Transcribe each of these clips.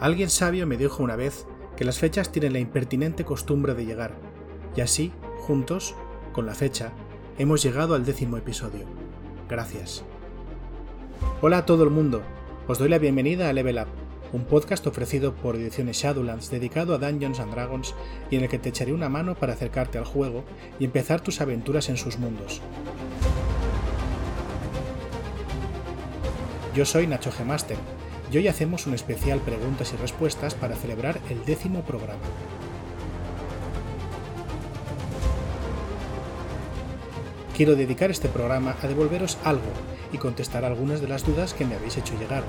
Alguien sabio me dijo una vez que las fechas tienen la impertinente costumbre de llegar, y así, juntos, con la fecha, hemos llegado al décimo episodio. Gracias. Hola a todo el mundo, os doy la bienvenida a Level Up, un podcast ofrecido por Ediciones Shadowlands dedicado a Dungeons and Dragons y en el que te echaré una mano para acercarte al juego y empezar tus aventuras en sus mundos. Yo soy Nacho Gemaster y hoy hacemos un especial preguntas y respuestas para celebrar el décimo programa. Quiero dedicar este programa a devolveros algo y contestar algunas de las dudas que me habéis hecho llegar.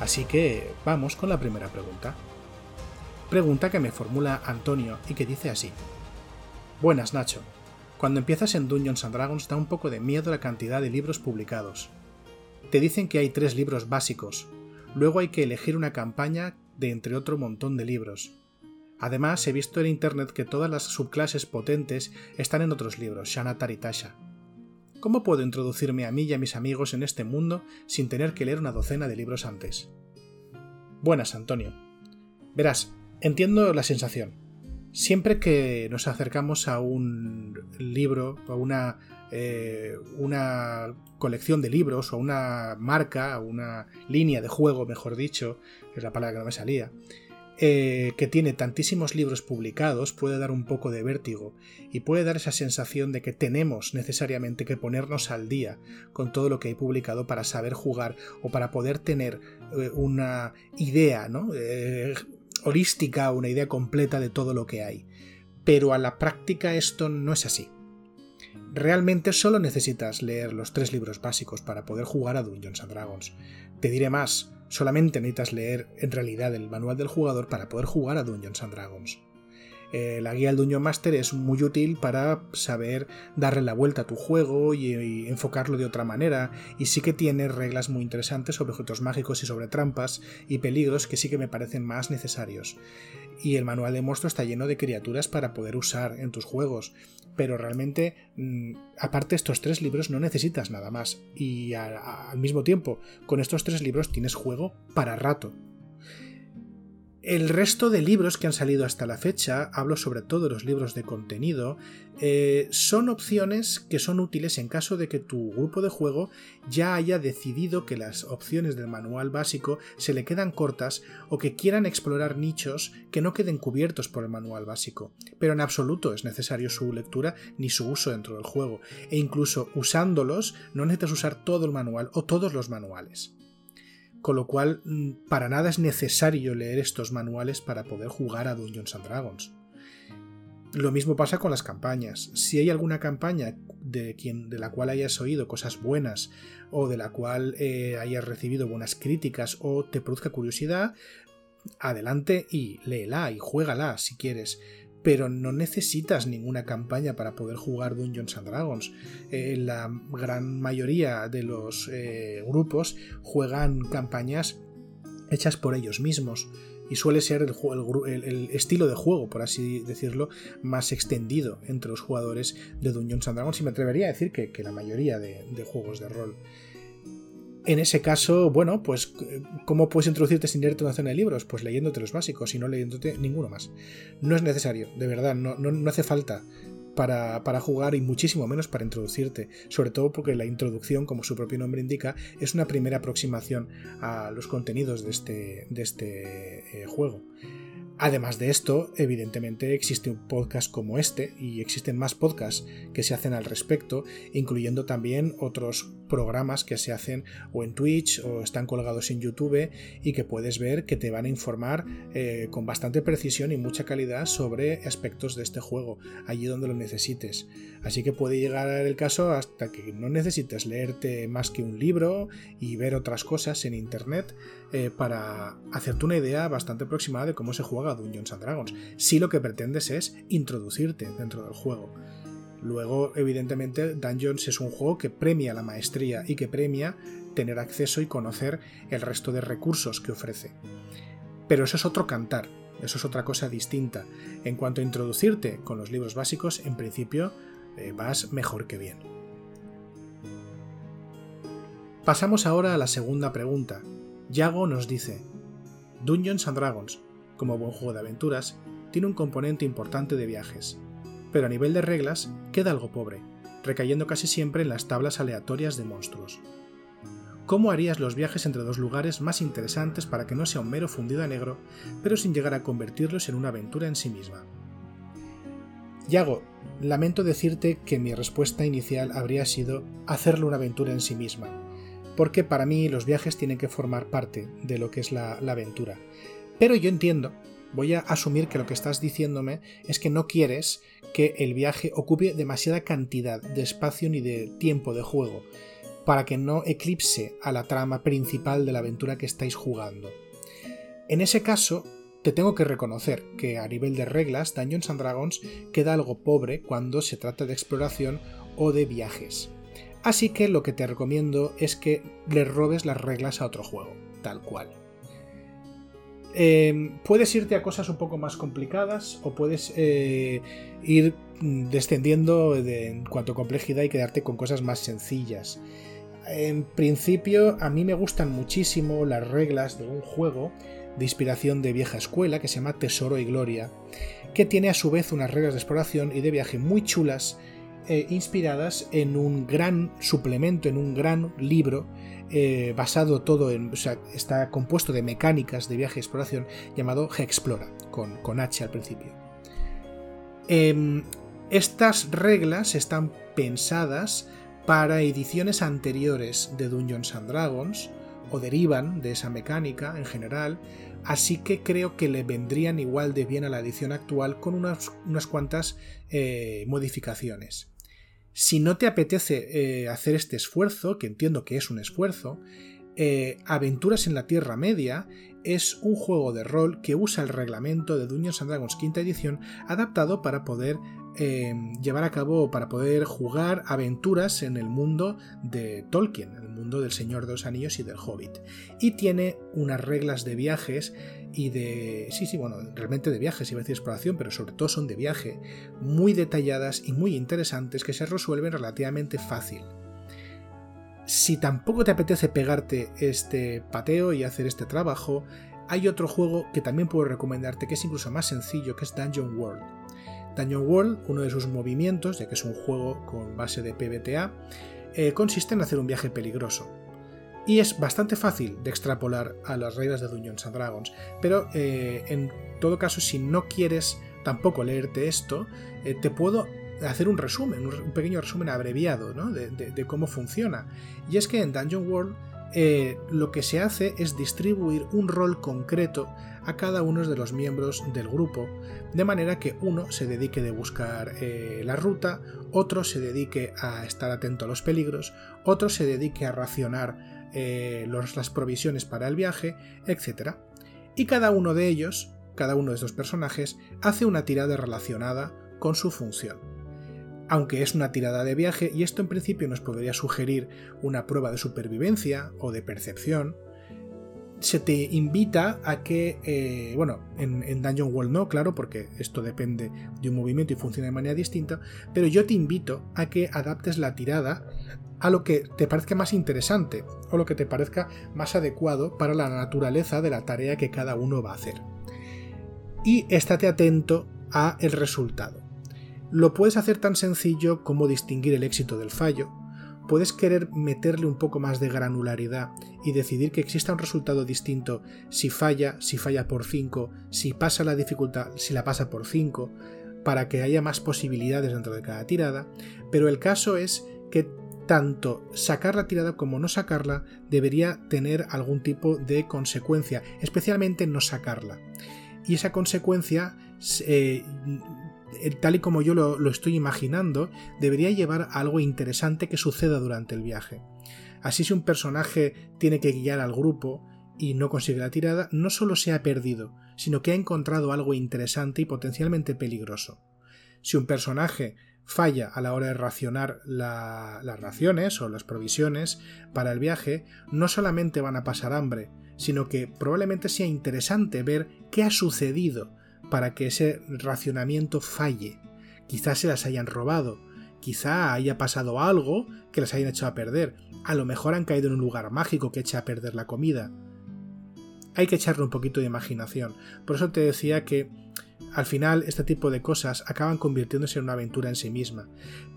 Así que vamos con la primera pregunta. Pregunta que me formula Antonio y que dice así. Buenas Nacho, cuando empiezas en Dungeons and Dragons da un poco de miedo la cantidad de libros publicados. Te dicen que hay tres libros básicos, luego hay que elegir una campaña de entre otro montón de libros. Además, he visto en internet que todas las subclases potentes están en otros libros, Shanatar y Tasha. ¿Cómo puedo introducirme a mí y a mis amigos en este mundo sin tener que leer una docena de libros antes? Buenas, Antonio. Verás, entiendo la sensación siempre que nos acercamos a un libro, a una, eh, colección de libros, o una marca, a una línea de juego, mejor dicho, es la palabra que no me salía, eh, que tiene tantísimos libros publicados puede dar un poco de vértigo y puede dar esa sensación de que tenemos necesariamente que ponernos al día con todo lo que hay publicado para saber jugar o para poder tener eh, una idea ¿no? Holística, una idea completa de todo lo que hay. Pero a la práctica esto no es así. Realmente solo necesitas leer los tres libros básicos para poder jugar a Dungeons and Dragons. Te diré más, solamente necesitas leer en realidad el manual del jugador para poder jugar a Dungeons and Dragons. Eh, la guía del Dungeon Master es muy útil para saber darle la vuelta a tu juego y, enfocarlo de otra manera. Y sí que tiene reglas muy interesantes sobre objetos mágicos y sobre trampas y peligros que sí que me parecen más necesarios. Y el manual de monstruo está lleno de criaturas para poder usar en tus juegos. Pero realmente, mm, aparte de estos tres libros, no necesitas nada más. Y al mismo tiempo, con estos tres libros tienes juego para rato. El resto de libros que han salido hasta la fecha, hablo sobre todo de los libros de contenido, eh, son opciones que son útiles en caso de que tu grupo de juego ya haya decidido que las opciones del manual básico se le quedan cortas o que quieran explorar nichos que no queden cubiertos por el manual básico. Pero en absoluto es necesario su lectura ni su uso dentro del juego, e incluso usándolos no necesitas usar todo el manual o todos los manuales con lo cual mm, para nada es necesario leer estos manuales para poder jugar a Dungeons and Dragons. Lo mismo pasa con las campañas. Si hay alguna campaña de, quien, de la cual hayas oído cosas buenas o de la cual eh, hayas recibido buenas críticas o te produzca curiosidad, adelante y léela y juégala si quieres pero no necesitas ninguna campaña para poder jugar Dungeons and Dragons. Eh, la gran mayoría de los eh, grupos juegan campañas hechas por ellos mismos y suele ser el, estilo de juego, por así decirlo, más extendido entre los jugadores de Dungeons and Dragons y me atrevería a decir que, la mayoría de juegos de rol. En ese caso, bueno, pues ¿cómo puedes introducirte sin leerte una zona de libros? Pues leyéndote los básicos y no leyéndote ninguno más. No es necesario, de verdad, no, no, hace falta para, para, jugar y muchísimo menos para introducirte, sobre todo porque la introducción, como su propio nombre indica, es una primera aproximación a los contenidos de este, de este eh, juego. Además de esto, evidentemente existe un podcast como este y existen más podcasts que se hacen al respecto, incluyendo también otros programas que se hacen o en Twitch o están colgados en YouTube y que puedes ver que te van a informar eh, con bastante precisión y mucha calidad sobre aspectos de este juego, allí donde lo necesites. Así que puede llegar el caso hasta que no necesites leerte más que un libro y ver otras cosas en Internet eh, para hacerte una idea bastante aproximada de cómo se juega Dungeons and Dragons, si lo que pretendes es introducirte dentro del juego. Luego, evidentemente, Dungeons es un juego que premia la maestría y que premia tener acceso y conocer el resto de recursos que ofrece. Pero eso es otro cantar, eso es otra cosa distinta. En cuanto a introducirte con los libros básicos, en principio eh, vas mejor que bien. Pasamos ahora a la segunda pregunta. Yago nos dice, Dungeons and Dragons, como buen juego de aventuras, tiene un componente importante de viajes, pero a nivel de reglas queda algo pobre, recayendo casi siempre en las tablas aleatorias de monstruos. ¿Cómo harías los viajes entre dos lugares más interesantes para que no sea un mero fundido a negro, pero sin llegar a convertirlos en una aventura en sí misma? Yago, lamento decirte que mi respuesta inicial habría sido hacerlo una aventura en sí misma, porque para mí los viajes tienen que formar parte de lo que es la, la aventura. Pero yo entiendo voy a asumir que lo que estás diciéndome es que no quieres que el viaje ocupe demasiada cantidad de espacio ni de tiempo de juego, para que no eclipse a la trama principal de la aventura que estáis jugando. En ese caso, te tengo que reconocer que a nivel de reglas, Dungeons and Dragons queda algo pobre cuando se trata de exploración o de viajes. Así que lo que te recomiendo es que le robes las reglas a otro juego, tal cual. Em, puedes irte a cosas un poco más complicadas o puedes eh, ir descendiendo en cuanto a complejidad y quedarte con cosas más sencillas. En principio, a mí me gustan muchísimo las reglas de un juego de inspiración de vieja escuela que se llama Tesoro y Gloria, que tiene a su vez unas reglas de exploración y de viaje muy chulas, eh, inspiradas en un gran suplemento, en un gran libro eh, basado todo en. Está compuesto de mecánicas de viaje y exploración llamado G-Explora, con, con H al principio. Em, estas reglas están pensadas para ediciones anteriores de Dungeons and Dragons, o derivan de esa mecánica en general, así que creo que le vendrían igual de bien a la edición actual con unas, unas cuantas eh, modificaciones. Si no te apetece eh, hacer este esfuerzo, que entiendo que es un esfuerzo, eh, Aventuras en la Tierra Media es un juego de rol que usa el reglamento de Dungeons and Dragons quinta edición adaptado para poder eh, llevar a cabo, para poder jugar aventuras en el mundo de Tolkien, el mundo del Señor de los Anillos y del Hobbit. Y tiene unas reglas de viajes y de... Sí, sí, bueno, realmente de viajes, iba a decir exploración, pero sobre todo son de viaje, muy detalladas y muy interesantes que se resuelven relativamente fácil. Si tampoco te apetece pegarte este pateo y hacer este trabajo, hay otro juego que también puedo recomendarte que es incluso más sencillo, que es Dungeon World. Dungeon World, uno de sus movimientos, ya que es un juego con base de PBTA, eh, consiste en hacer un viaje peligroso y es bastante fácil de extrapolar a las reglas de Dungeons and Dragons, pero eh, en todo caso si no quieres tampoco leerte esto, eh, te puedo hacer un resumen, un pequeño resumen abreviado de, cómo funciona. Y es que en Dungeon World eh, lo que se hace es distribuir un rol concreto a cada uno de los miembros del grupo, de manera que uno se dedique de buscar la ruta, otro se dedique a estar atento a los peligros, otro se dedique a racionar eh, las provisiones para el viaje, etc. Y cada uno de ellos, cada uno de estos personajes, hace una tirada relacionada con su función. Aunque es una tirada de viaje, y esto en principio nos podría sugerir una prueba de supervivencia o de percepción, se te invita a que, eh, bueno, en, en, Dungeon World no, claro, porque esto depende de un movimiento y funciona de manera distinta, pero yo te invito a que adaptes la tirada a lo que te parezca más interesante o lo que te parezca más adecuado para la naturaleza de la tarea que cada uno va a hacer. Y estate atento a el resultado. Lo puedes hacer tan sencillo como distinguir el éxito del fallo, puedes querer meterle un poco más de granularidad y decidir que exista un resultado distinto si falla, si falla por 5, si pasa la dificultad, si la pasa por 5, para que haya más posibilidades dentro de cada tirada, pero el caso es que tanto sacar la tirada como no sacarla debería tener algún tipo de consecuencia, especialmente no sacarla. Y esa consecuencia, eh, tal y como yo lo, lo estoy imaginando, debería llevar a algo interesante que suceda durante el viaje. Así si un personaje tiene que guiar al grupo y no consigue la tirada, no solo se ha perdido, sino que ha encontrado algo interesante y potencialmente peligroso. Si un personaje falla a la hora de racionar las raciones o las provisiones para el viaje, no solamente van a pasar hambre, sino que probablemente sea interesante ver qué ha sucedido para que ese racionamiento falle. Quizás se las hayan robado, Quizá haya pasado algo que les hayan hecho a perder. A lo mejor han caído en un lugar mágico que echa a perder la comida. Hay que echarle un poquito de imaginación. Por eso te decía que al final este tipo de cosas acaban convirtiéndose en una aventura en sí misma.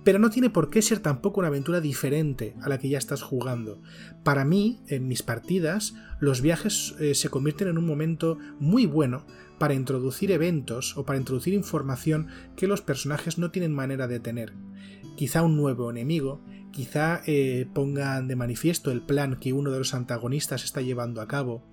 Pero no tiene por qué ser tampoco una aventura diferente a la que ya estás jugando. Para mí, en mis partidas, los viajes eh, se convierten en un momento muy bueno para introducir eventos o para introducir información que los personajes no tienen manera de tener. Quizá un nuevo enemigo, quizá eh, pongan de manifiesto el plan que uno de los antagonistas está llevando a cabo,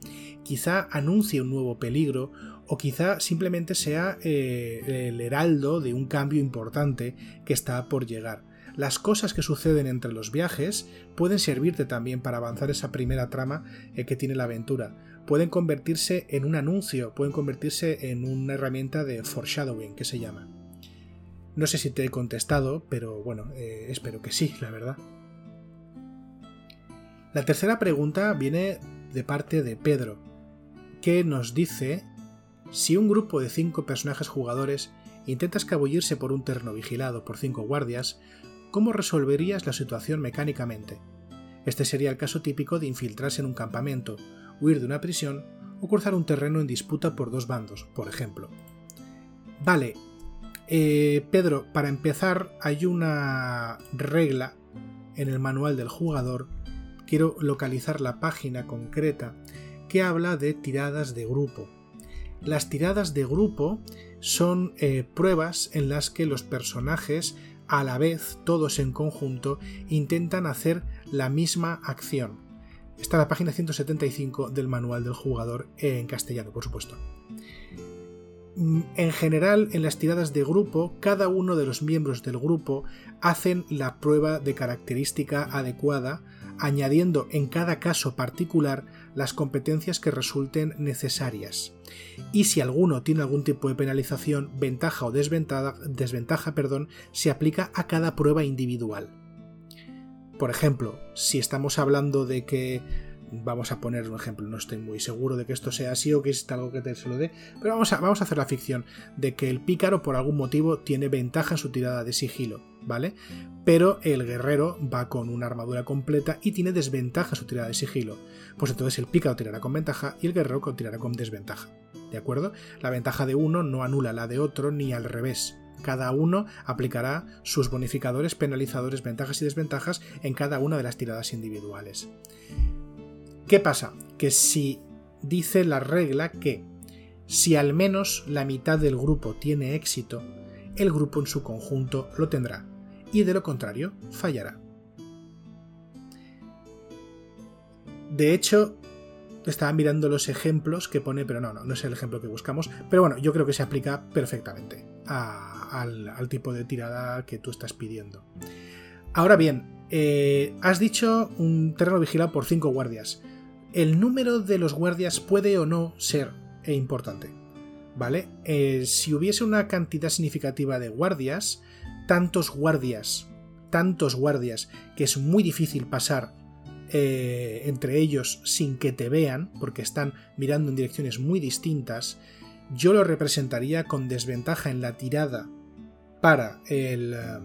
quizá anuncie un nuevo peligro o quizá simplemente sea eh, el heraldo de un cambio importante que está por llegar. Las cosas que suceden entre los viajes pueden servirte también para avanzar esa primera trama eh, que tiene la aventura. Pueden convertirse en un anuncio, pueden convertirse en una herramienta de foreshadowing que se llama. No sé si te he contestado, pero bueno, eh, espero que sí, la verdad. La tercera pregunta viene de parte de Pedro, que nos dice si un grupo de cinco personajes jugadores intenta escabullirse por un terreno vigilado por cinco guardias, ¿cómo resolverías la situación mecánicamente? Este sería el caso típico de infiltrarse en un campamento, huir de una prisión o cruzar un terreno en disputa por dos bandos, por ejemplo. Vale, eh, Pedro, para empezar hay una regla en el manual del jugador, quiero localizar la página concreta, que habla de tiradas de grupo. Las tiradas de grupo son eh, pruebas en las que los personajes, a la vez, todos en conjunto, intentan hacer la misma acción. Está la página 175 del manual del jugador en castellano, por supuesto. Mm, en general, en las tiradas de grupo, cada uno de los miembros del grupo hacen la prueba de característica adecuada, añadiendo en cada caso particular las competencias que resulten necesarias. Y si alguno tiene algún tipo de penalización, ventaja o desventaja, desventaja perdón, se aplica a cada prueba individual. Por ejemplo, si estamos hablando de que vamos a poner un ejemplo, no estoy muy seguro de que esto sea así o que es algo que te se lo dé, pero vamos a, vamos a hacer la ficción de que el pícaro por algún motivo tiene ventaja en su tirada de sigilo, ¿vale? Pero el guerrero va con una armadura completa y tiene desventaja en su tirada de sigilo. Pues entonces el pícaro tirará con ventaja y el guerrero tirará con desventaja. ¿De acuerdo? La ventaja de uno no anula la de otro ni al revés. Cada uno aplicará sus bonificadores, penalizadores, ventajas y desventajas en cada una de las tiradas individuales. ¿Qué pasa? Que si dice la regla que si al menos la mitad del grupo tiene éxito, el grupo en su conjunto lo tendrá, y de lo contrario, fallará. De hecho, estaba mirando los ejemplos que pone, pero no, no, no es el ejemplo que buscamos, pero bueno, yo creo que se aplica perfectamente al, tipo de tirada que tú estás pidiendo. Ahora bien, eh, has dicho un terreno vigilado por 5 guardias el número de los guardias puede o no ser importante. ¿Vale? Eh, si hubiese una cantidad significativa de guardias, tantos guardias, tantos guardias, que es muy difícil pasar eh, entre ellos sin que te vean, porque están mirando en direcciones muy distintas, yo lo representaría con desventaja en la tirada para, el, eh,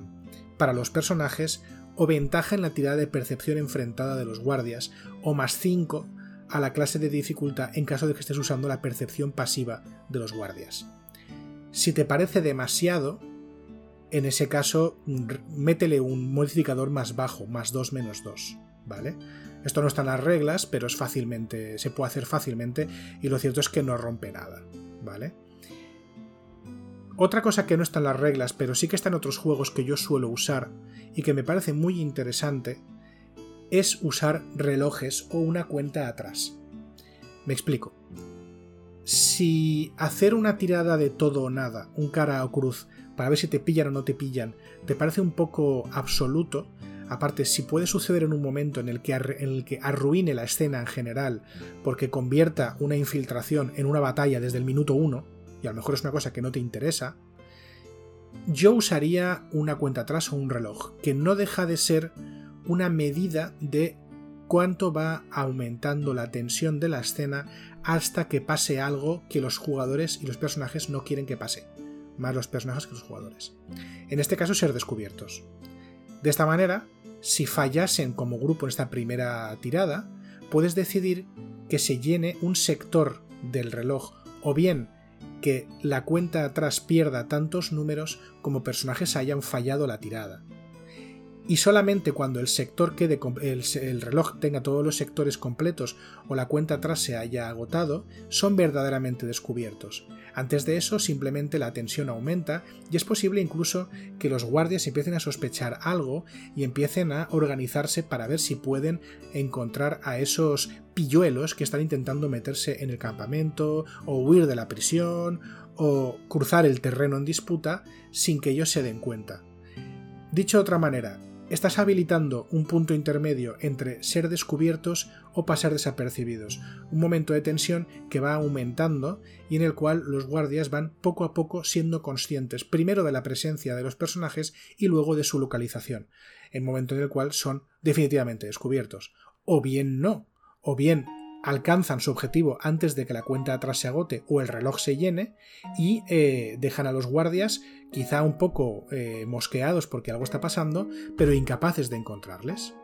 para los personajes o ventaja en la tirada de percepción enfrentada de los guardias, o más 5 a la clase de dificultad en caso de que estés usando la percepción pasiva de los guardias. Si te parece demasiado, en ese caso métele un modificador más bajo, más 2 menos 2, ¿vale? Esto no está en las reglas, pero es fácilmente, se puede hacer fácilmente y lo cierto es que no rompe nada, ¿vale? Otra cosa que no está en las reglas, pero sí que está en otros juegos que yo suelo usar y que me parece muy interesante, es usar relojes o una cuenta atrás. Me explico. Si hacer una tirada de todo o nada, un cara o cruz, para ver si te pillan o no te pillan, te parece un poco absoluto, aparte si puede suceder en un momento en el que, arruine la escena en general, porque convierta una infiltración en una batalla desde el minuto uno, y a lo mejor es una cosa que no te interesa, yo usaría una cuenta atrás o un reloj, que no deja de ser una medida de cuánto va aumentando la tensión de la escena hasta que pase algo que los jugadores y los personajes no quieren que pase, más los personajes que los jugadores. En este caso, ser descubiertos. De esta manera, si fallasen como grupo en esta primera tirada, puedes decidir que se llene un sector del reloj o bien que la cuenta atrás pierda tantos números como personajes hayan fallado la tirada y solamente cuando el sector el, reloj tenga todos los sectores completos o la cuenta atrás se haya agotado, son verdaderamente descubiertos. Antes de eso, simplemente la tensión aumenta y es posible incluso que los guardias empiecen a sospechar algo y empiecen a organizarse para ver si pueden encontrar a esos pilluelos que están intentando meterse en el campamento o huir de la prisión o cruzar el terreno en disputa sin que ellos se den cuenta. Dicho de otra manera, estás habilitando un punto intermedio entre ser descubiertos o pasar desapercibidos, un momento de tensión que va aumentando y en el cual los guardias van poco a poco siendo conscientes primero de la presencia de los personajes y luego de su localización, en momento en el cual son definitivamente descubiertos. O bien no, o bien alcanzan su objetivo antes de que la cuenta atrás se agote o el reloj se llene y eh, dejan a los guardias quizá un poco eh, mosqueados porque algo está pasando, pero incapaces de encontrarles.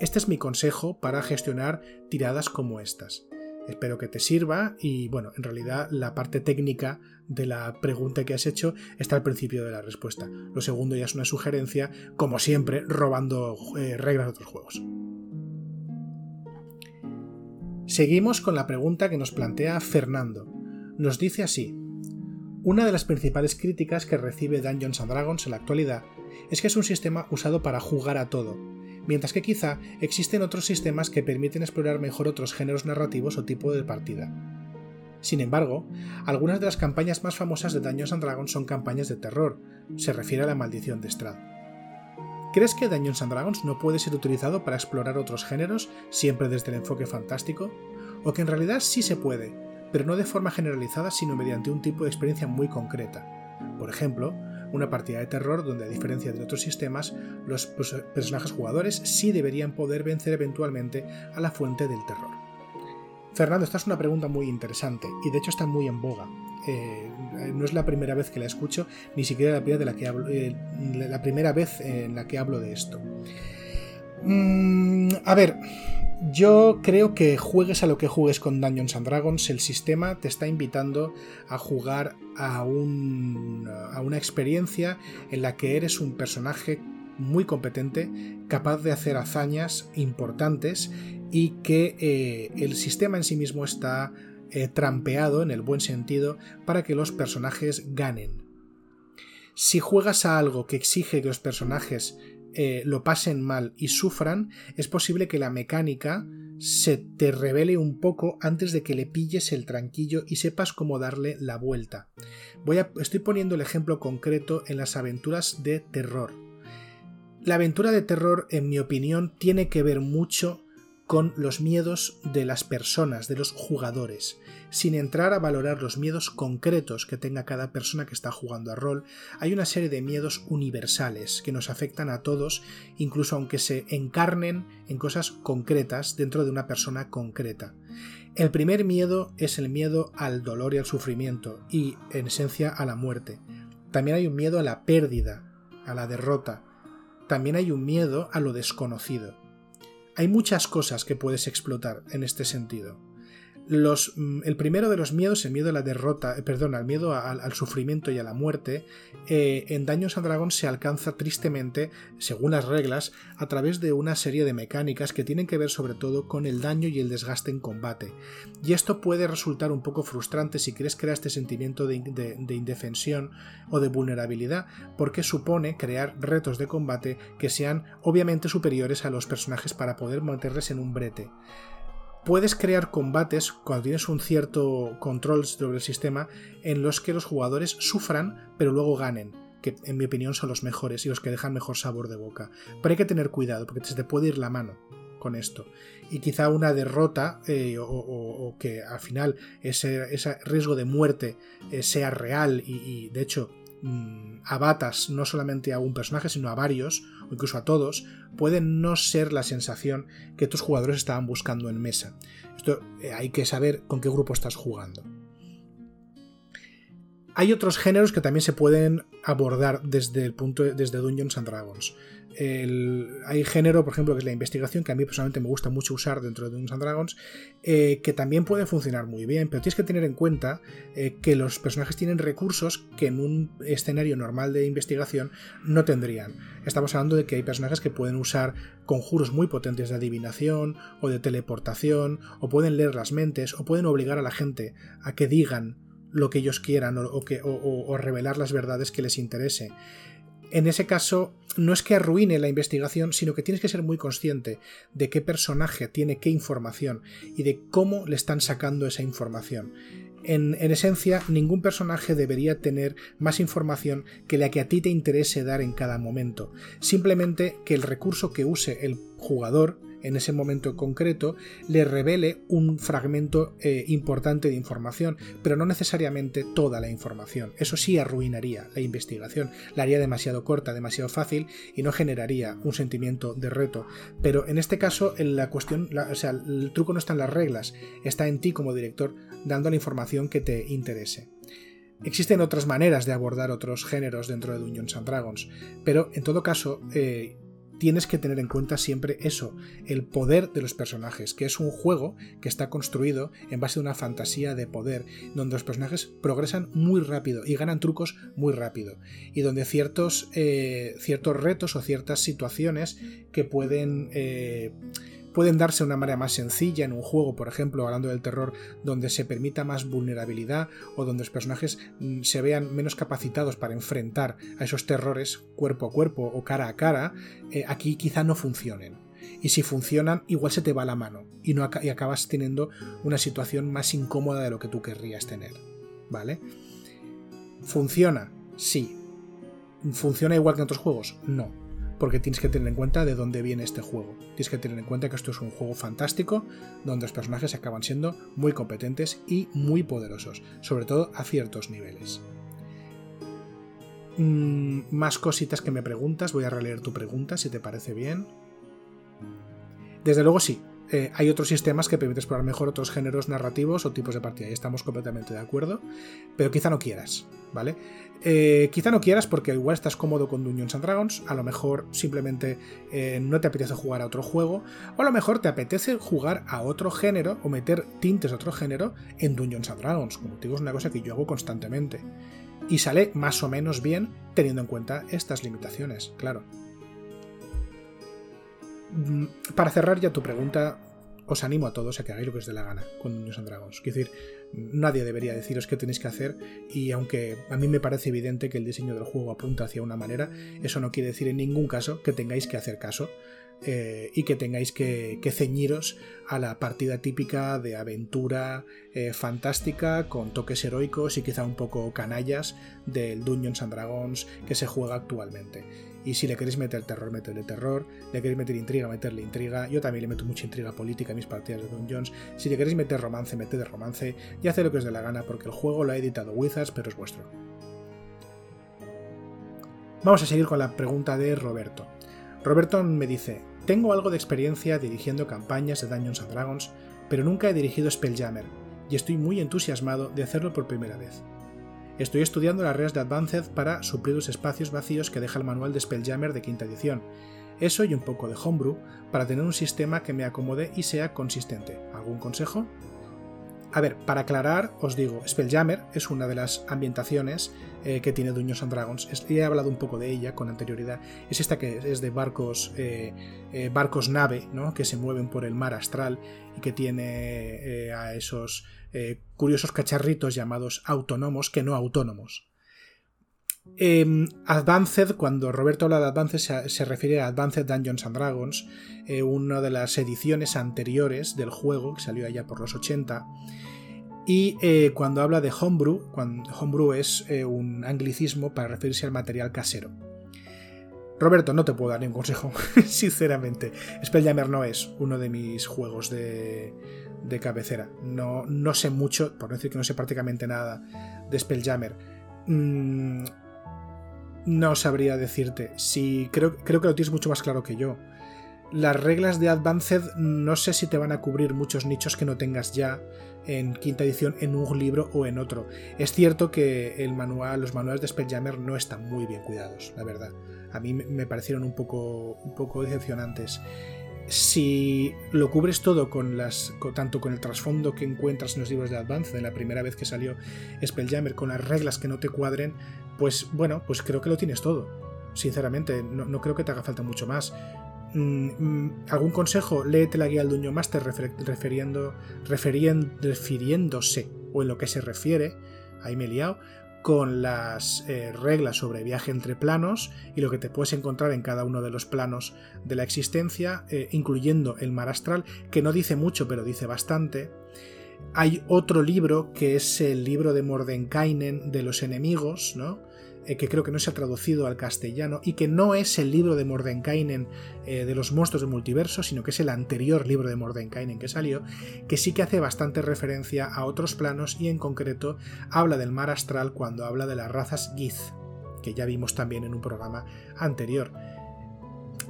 Este es mi consejo para gestionar tiradas como estas. Espero que te sirva y bueno, en realidad la parte técnica de la pregunta que has hecho está al principio de la respuesta. Lo segundo ya es una sugerencia, como siempre, robando eh, reglas de otros juegos. Seguimos con la pregunta que nos plantea Fernando. Nos dice así. Una de las principales críticas que recibe Dungeons ⁇ Dragons en la actualidad es que es un sistema usado para jugar a todo, mientras que quizá existen otros sistemas que permiten explorar mejor otros géneros narrativos o tipo de partida. Sin embargo, algunas de las campañas más famosas de Dungeons ⁇ Dragons son campañas de terror, se refiere a la maldición de Strad. ¿Crees que Dungeons and Dragons no puede ser utilizado para explorar otros géneros, siempre desde el enfoque fantástico? ¿O que en realidad sí se puede, pero no de forma generalizada, sino mediante un tipo de experiencia muy concreta? Por ejemplo, una partida de terror donde a diferencia de otros sistemas, los personajes jugadores sí deberían poder vencer eventualmente a la fuente del terror. Fernando, esta es una pregunta muy interesante y de hecho está muy en boga. Eh, no es la primera vez que la escucho, ni siquiera la primera, de la, que hablo, eh, la primera vez en la que hablo de esto. Mm, a ver, yo creo que juegues a lo que juegues con Dungeons and Dragons, el sistema te está invitando a jugar a, un, a una experiencia en la que eres un personaje muy competente, capaz de hacer hazañas importantes y que eh, el sistema en sí mismo está trampeado en el buen sentido para que los personajes ganen. Si juegas a algo que exige que los personajes eh, lo pasen mal y sufran, es posible que la mecánica se te revele un poco antes de que le pilles el tranquillo y sepas cómo darle la vuelta. Voy a, estoy poniendo el ejemplo concreto en las aventuras de terror. La aventura de terror, en mi opinión, tiene que ver mucho con los miedos de las personas, de los jugadores, sin entrar a valorar los miedos concretos que tenga cada persona que está jugando a rol, hay una serie de miedos universales que nos afectan a todos, incluso aunque se encarnen en cosas concretas dentro de una persona concreta. El primer miedo es el miedo al dolor y al sufrimiento, y en esencia a la muerte. También hay un miedo a la pérdida, a la derrota. También hay un miedo a lo desconocido. Hay muchas cosas que puedes explotar en este sentido. Mm, el primero de los miedos, el miedo a la derrota, eh, perdón, al miedo al, sufrimiento y a la muerte, eh, en Daños a Dragón se alcanza tristemente, según las reglas, a través de una serie de mecánicas que tienen que ver sobre todo con el daño y el desgaste en combate. Y esto puede resultar un poco frustrante si quieres crear este sentimiento de, de indefensión o de vulnerabilidad, porque supone crear retos de combate que sean obviamente superiores a los personajes para poder mantenerles en un brete puedes crear combates cuando tienes un cierto control sobre el sistema en los que los jugadores sufran pero luego ganen que en mi opinión son los mejores y los que dejan mejor sabor de boca. Pero hay que tener cuidado porque se te puede ir la mano con esto. Y quizá una derrota eh, o, que al final ese, riesgo de muerte eh, sea real y, de hecho mm, abatas no solamente a un personaje sino a varios o incluso a todos, puede no ser la sensación que tus jugadores estaban buscando en mesa. Esto eh, hay que saber con qué grupo estás jugando. hay otros géneros que también se pueden abordar desde el punto desde Dungeons and Dragons hay género, por ejemplo, que es la investigación, que a mí personalmente me gusta mucho usar dentro de Dungeons and Dragons, eh, que también puede funcionar muy bien, pero tienes que tener en cuenta eh, que los personajes tienen recursos que en un escenario normal de investigación no tendrían. Estamos hablando de que hay personajes que pueden usar conjuros muy potentes de adivinación o de teleportación, o pueden leer las mentes, o pueden obligar a la gente a que digan lo que ellos quieran o, que, o revelar las verdades que les interese en ese caso no es que arruine la investigación, sino que tienes que ser muy consciente de qué personaje tiene qué información y de cómo le están sacando esa información. En, esencia, ningún personaje debería tener más información que la que a ti te interese dar en cada momento. Simplemente que el recurso que use el jugador en ese momento concreto le revele un fragmento eh, importante de información, pero no necesariamente toda la información. Eso sí arruinaría la investigación, la haría demasiado corta, demasiado fácil y no generaría un sentimiento de reto. Pero en este caso, la cuestión, o sea, el truco no está en las reglas, está en ti como director dando la información que te interese. Existen otras maneras de abordar otros géneros dentro de Dungeons and Dragons, pero en todo caso, eh, tienes que tener en cuenta siempre eso, el poder de los personajes, que es un juego que está construido en base a una fantasía de poder, donde los personajes progresan muy rápido y ganan trucos muy rápido, y donde ciertos, eh, ciertos retos o ciertas situaciones que pueden... Eh, pueden darse de una manera más sencilla en un juego, por ejemplo, hablando del terror, donde se permita más vulnerabilidad o donde los personajes mm, se vean menos capacitados para enfrentar a esos terrores cuerpo a cuerpo o cara a cara, eh, aquí quizá no funcionen. Y si funcionan, igual se te va la mano y, no, y acabas teniendo una situación más incómoda de lo que tú querrías tener. ¿Vale? ¿Funciona? Sí. ¿Funciona igual que en otros juegos? No porque tienes que tener en cuenta de dónde viene este juego. Tienes que tener en cuenta que esto es un juego fantástico, donde los personajes acaban siendo muy competentes y muy poderosos, sobre todo a ciertos niveles. Mm, más cositas que me preguntas, voy a releer tu pregunta si te parece bien. Desde luego sí, eh, hay otros sistemas que permiten explorar mejor otros géneros narrativos o tipos de partida, y estamos completamente de acuerdo, pero quizá no quieras, ¿vale? Eh, quizá no quieras porque igual estás cómodo con Dungeons and Dragons, a lo mejor simplemente eh, no te apetece jugar a otro juego, o a lo mejor te apetece jugar a otro género o meter tintes de otro género en Dungeons and Dragons, como te digo, es una cosa que yo hago constantemente. Y sale más o menos bien teniendo en cuenta estas limitaciones, claro. Mm, para cerrar ya tu pregunta, os animo a todos a que hagáis lo que os dé la gana con Dungeons and Dragons. Quiero decir, nadie debería deciros qué tenéis que hacer y aunque a mí me parece evidente que el diseño del juego apunta hacia una manera, eso no quiere decir en ningún caso que tengáis que hacer caso eh, y que tengáis que, ceñiros a la partida típica de aventura eh, fantástica con toques heroicos y quizá un poco canallas del Dungeons and Dragons que se juega actualmente. Y si le queréis meter terror, meterle terror. Le queréis meter intriga, meterle intriga. Yo también le meto mucha intriga política a mis partidas de Dungeons. Si le queréis meter romance, meted romance. Y haced lo que os dé la gana porque el juego lo ha editado Wizards, pero es vuestro. Vamos a seguir con la pregunta de Roberto. Roberto me dice, tengo algo de experiencia dirigiendo campañas de Dungeons and Dragons, pero nunca he dirigido Spelljammer, y estoy muy entusiasmado de hacerlo por primera vez. Estoy estudiando las reglas de Advanced para suplir los espacios vacíos que deja el manual de Spelljammer de quinta edición. Eso y un poco de homebrew para tener un sistema que me acomode y sea consistente. ¿Algún consejo? A ver, para aclarar, os digo, Spelljammer es una de las ambientaciones eh, que tiene Dungeons and Dragons. He hablado un poco de ella con anterioridad. Es esta que es de barcos, eh, eh, barcos nave, ¿no? que se mueven por el mar astral y que tiene a esos curiosos cacharritos llamados autónomos que no autónomos. Em, Advanced, cuando Roberto habla de Advanced, se, refiere a Advanced Dungeons and Dragons, una de las ediciones anteriores del juego, que salió allá por los 80, y eh, cuando habla de homebrew, homebrew es eh, un anglicismo para referirse al material casero. Roberto, no te puedo dar ningún consejo, sinceramente. Spelljammer no es uno de mis juegos de, cabecera. No, no, sé mucho, por no decir que no sé prácticamente nada de Spelljammer. Mm, no sabría decirte. Si, creo, creo que lo tienes mucho más claro que yo. Las reglas de Advanced no sé si te van a cubrir muchos nichos que no tengas ya en quinta edición en un libro o en otro. Es cierto que el manual, los manuales de Spelljammer no están muy bien cuidados, la verdad. A mí me parecieron un poco, un poco decepcionantes. Si lo cubres todo con las. tanto con el trasfondo que encuentras en los libros de Advance, de la primera vez que salió Spelljammer, con las reglas que no te cuadren, pues bueno, pues creo que lo tienes todo. Sinceramente, no creo que te haga falta mucho más. Mm, mm, algún consejo, léete la guía al Duño Master refiriéndose o en lo que se refiere, ahí me he liado, con las eh, reglas sobre viaje entre planos y lo que te puedes encontrar en cada uno de los planos de la existencia, eh, incluyendo el mar astral, que no dice mucho pero dice bastante. Hay otro libro que es el libro de Mordenkainen de los enemigos, ¿no? Eh, que creo que no se ha traducido al castellano y que no es el libro de Mordenkainen eh, de los monstruos del multiverso, sino que es el anterior libro de Mordenkainen que salió, que sí que hace bastante referencia a otros planos y en concreto habla del mar astral cuando habla de las razas Gith, que ya vimos también en un programa anterior.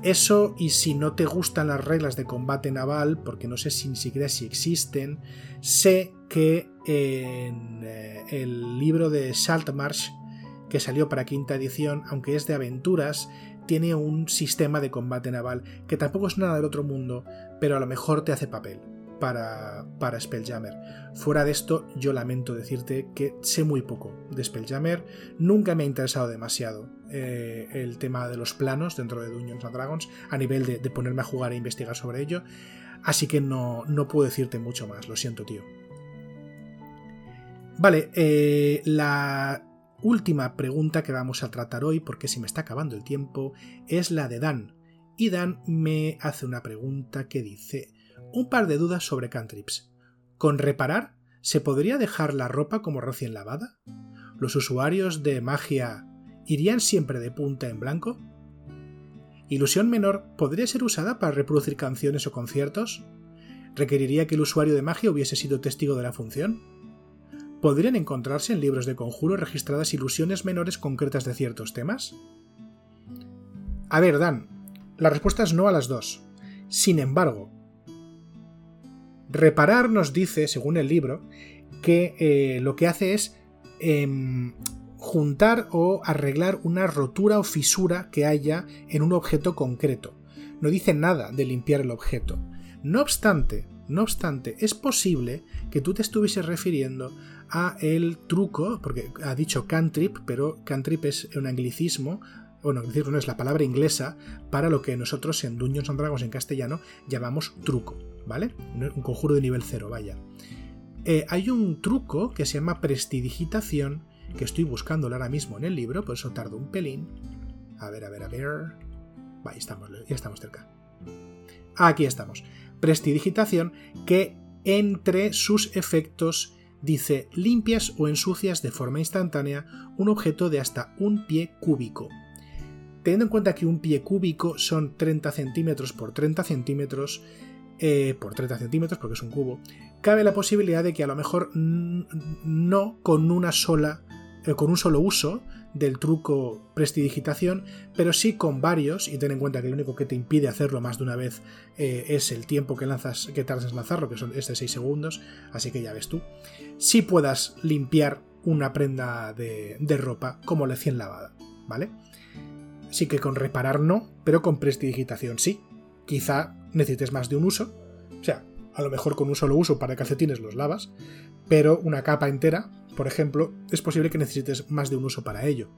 Eso, y si no te gustan las reglas de combate naval, porque no sé si ni siquiera si existen, sé que en eh, el libro de Saltmarsh que salió para quinta edición, aunque es de aventuras, tiene un sistema de combate naval que tampoco es nada del otro mundo, pero a lo mejor te hace papel para, para Spelljammer. Fuera de esto, yo lamento decirte que sé muy poco de Spelljammer, nunca me ha interesado demasiado eh, el tema de los planos dentro de Dungeons and Dragons, a nivel de, ponerme a jugar e investigar sobre ello, así que no, no puedo decirte mucho más, lo siento tío. Vale, eh, la última pregunta que vamos a tratar hoy, porque se me está acabando el tiempo, es la de Dan. Y Dan me hace una pregunta que dice, un par de dudas sobre cantrips. ¿Con reparar se podría dejar la ropa como recién lavada? ¿Los usuarios de magia irían siempre de punta en blanco? ¿Ilusión menor podría ser usada para reproducir canciones o conciertos? ¿Requeriría que el usuario de magia hubiese sido testigo de la función? ¿Podrían encontrarse en libros de conjuro registradas ilusiones menores concretas de ciertos temas? A ver, Dan, la respuesta es no a las dos. Sin embargo, reparar nos dice, según el libro, que eh, lo que hace es em, juntar o arreglar una rotura o fisura que haya en un objeto concreto. No dice nada de limpiar el objeto. No obstante, no obstante, es posible que tú te estuvieses refiriendo a el truco, porque ha dicho cantrip, pero cantrip es un anglicismo, bueno, decir, no es la palabra inglesa para lo que nosotros en Dungeons and Dragons en castellano llamamos truco, ¿vale? Un conjuro de nivel 0, vaya. Eh, hay un truco que se llama prestidigitación, que estoy buscándolo ahora mismo en el libro, por eso tardo un pelín. A ver, a ver, a ver. Vaya, estamos, ya estamos cerca. Aquí estamos. Prestidigitación que entre sus efectos dice limpias o ensucias de forma instantánea un objeto de hasta un pie cúbico. Teniendo en cuenta que un pie cúbico son 30 centímetros por 30 centímetros, eh, por 30 centímetros porque es un cubo, cabe la posibilidad de que a lo mejor no con una sola, con un solo uso, del truco prestidigitación, pero sí con varios, y ten en cuenta que lo único que te impide hacerlo más de una vez eh, es el tiempo que lanzas, que tardas en lanzarlo, que son, es de 6 segundos, así que ya ves tú, si puedas limpiar una prenda de, ropa como recién lavada, ¿vale? Sí que con reparar no, pero con prestidigitación sí. Quizá necesites más de un uso, o sea, a lo mejor con un solo uso para calcetines los lavas, pero una capa entera por ejemplo, es posible que necesites más de un uso para ello.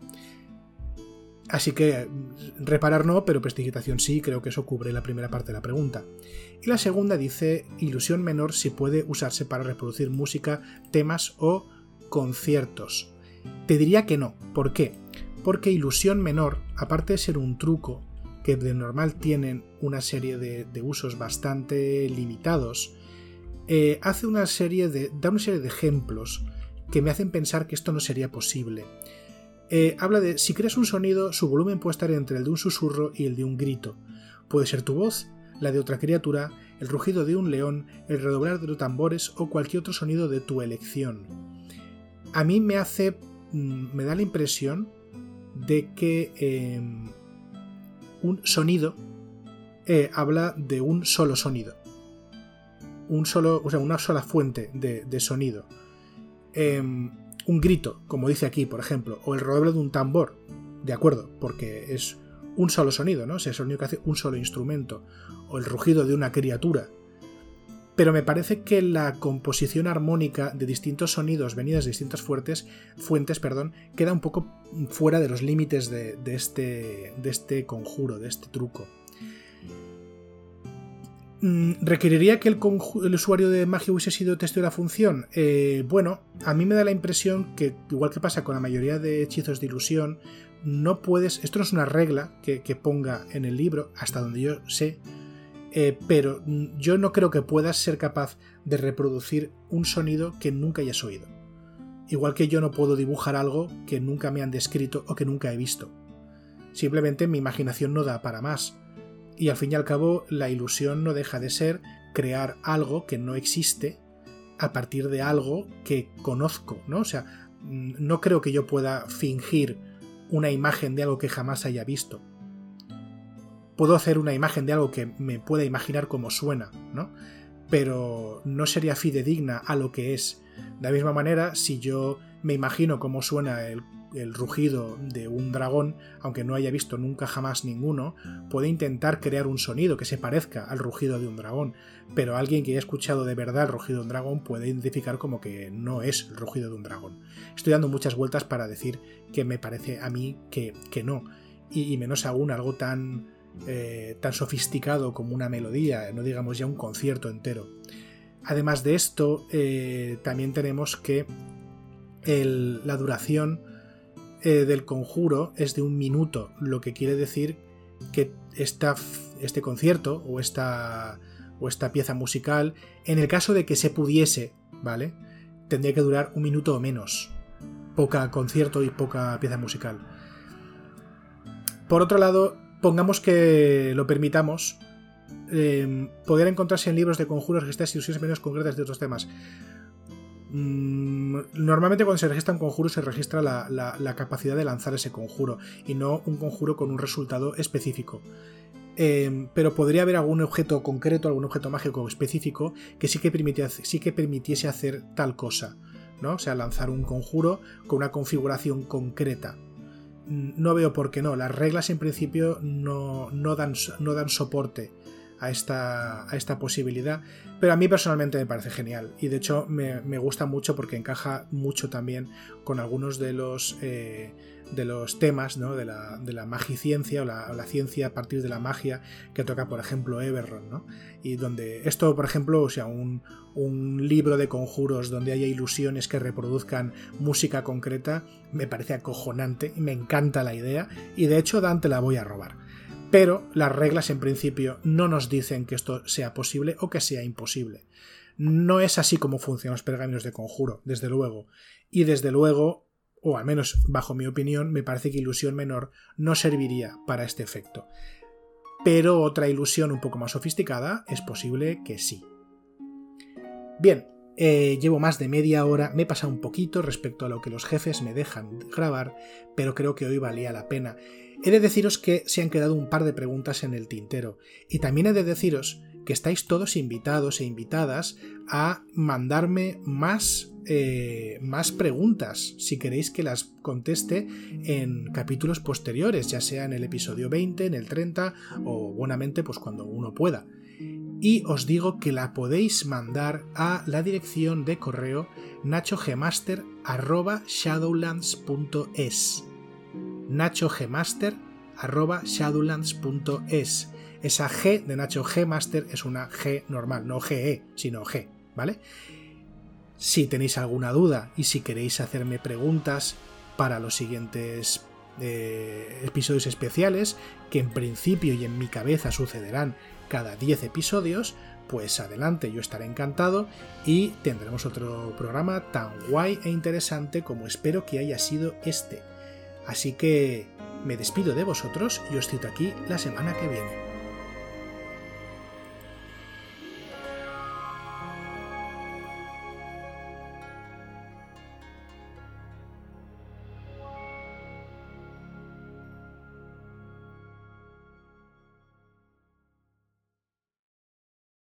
Así que reparar no, pero prestigitación sí, creo que eso cubre la primera parte de la pregunta. Y la segunda dice, ilusión menor si puede usarse para reproducir música, temas o conciertos. Te diría que no. ¿Por qué? Porque ilusión menor, aparte de ser un truco que de normal tienen una serie de, usos bastante limitados, eh, hace una serie de. da una serie de ejemplos que me hacen pensar que esto no sería posible. Eh, habla de si creas un sonido, su volumen puede estar entre el de un susurro y el de un grito. Puede ser tu voz, la de otra criatura, el rugido de un león, el redoblar de los tambores o cualquier otro sonido de tu elección. A mí me hace. Mm, me da la impresión de que em, un sonido eh, habla de un solo sonido. un solo, o sea, una sola fuente de, sonido, em, un grito, como dice aquí, por ejemplo, o el redoble de un tambor, de acuerdo, porque es un solo sonido, ¿no? es el sonido que hace un solo instrumento, o el rugido de una criatura. Pero me parece que la composición armónica de distintos sonidos venidos de distintas fuentes, fuentes perdón, queda un poco fuera de los límites de, este, de este conjuro, de este truco. Mm, ¿Requeriría que el, usuario de magia hubiese sido texto de la función? Eh, bueno, a mí me da la impresión que, igual que pasa con la mayoría de hechizos de ilusión, no puedes. Esto no es una regla que, ponga en el libro, hasta donde yo sé, eh, pero yo no creo que puedas ser capaz de reproducir un sonido que nunca hayas oído. Igual que yo no puedo dibujar algo que nunca me han descrito o que nunca he visto. Simplemente mi imaginación no da para más y al fin y al cabo, la ilusión no deja de ser crear algo que no existe a partir de algo que conozco, ¿no? O sea, mm, no creo que yo pueda fingir una imagen de algo que jamás haya visto. Puedo hacer una imagen de algo que me pueda imaginar como suena, ¿no? Pero no sería fidedigna a lo que es. De la misma manera, si yo me imagino cómo suena el el rugido de un dragón, aunque no haya visto nunca jamás ninguno, puede intentar crear un sonido que se parezca al rugido de un dragón, pero alguien que haya escuchado de verdad el rugido de un dragón puede identificar como que no es el rugido de un dragón. Estoy dando muchas vueltas para decir que me parece a mí que, no, y, menos aún algo tan, eh, tan sofisticado como una melodía, no digamos ya un concierto entero. Además de esto, eh, también tenemos que la duración del conjuro es de un minuto, lo que quiere decir que este concierto o esta, o esta pieza musical, en el caso de que se pudiese, ¿vale? Tendría que durar un minuto o menos. Poca concierto y poca pieza musical. Por otro lado, pongamos que lo permitamos, eh, poder encontrarse en libros de conjuros, estas ilusiones menos concretas de otros temas. Mm, normalmente cuando se registra un conjuro se registra la, capacidad de lanzar ese conjuro y no un conjuro con un resultado específico. Em, pero podría haber algún objeto concreto, algún objeto mágico específico que sí que, permitiese hacer tal cosa, ¿no? O sea, lanzar un conjuro con una configuración concreta. Mm, no veo por qué no. Las reglas en principio no dan soporte a esta, a esta posibilidad, pero a mí personalmente me parece genial y de hecho me, gusta mucho porque encaja mucho también con algunos de los, eh, de los temas ¿no? de, la, de la magiciencia o la, ciencia a partir de la magia que toca por ejemplo Everron ¿no? y donde esto por ejemplo o sea un, un libro de conjuros donde haya ilusiones que reproduzcan música concreta me parece acojonante y me encanta la idea y de hecho Dante la voy a robar pero las reglas en principio no nos dicen que esto sea posible o que sea imposible. No es así como funcionan los pergaminos de conjuro, desde luego. Y desde luego, o al menos bajo mi opinión, me parece que ilusión menor no serviría para este efecto. Pero otra ilusión un poco más sofisticada es posible que sí. Bien, eh, llevo más de media hora, me he pasado un poquito respecto a lo que los jefes me dejan grabar, pero creo que hoy valía la pena. He de deciros que se han quedado un par de preguntas en el tintero, y también he de deciros que estáis todos invitados e invitadas a mandarme más, eh, más preguntas si queréis que las conteste en capítulos posteriores, ya sea en el episodio 20, en el 30 o buenamente pues cuando uno pueda. Y os digo que la podéis mandar a la dirección de correo nachogmaster.shadowlands.es nachogmaster.shadowlands.es. Esa G de Nacho G Master es una G normal, no GE, sino G, ¿vale? Si tenéis alguna duda y si queréis hacerme preguntas para los siguientes eh, episodios especiales, que en principio y en mi cabeza sucederán cada 10 episodios, pues adelante, yo estaré encantado y tendremos otro programa tan guay e interesante como espero que haya sido este. Así que me despido de vosotros y os cito aquí la semana que viene.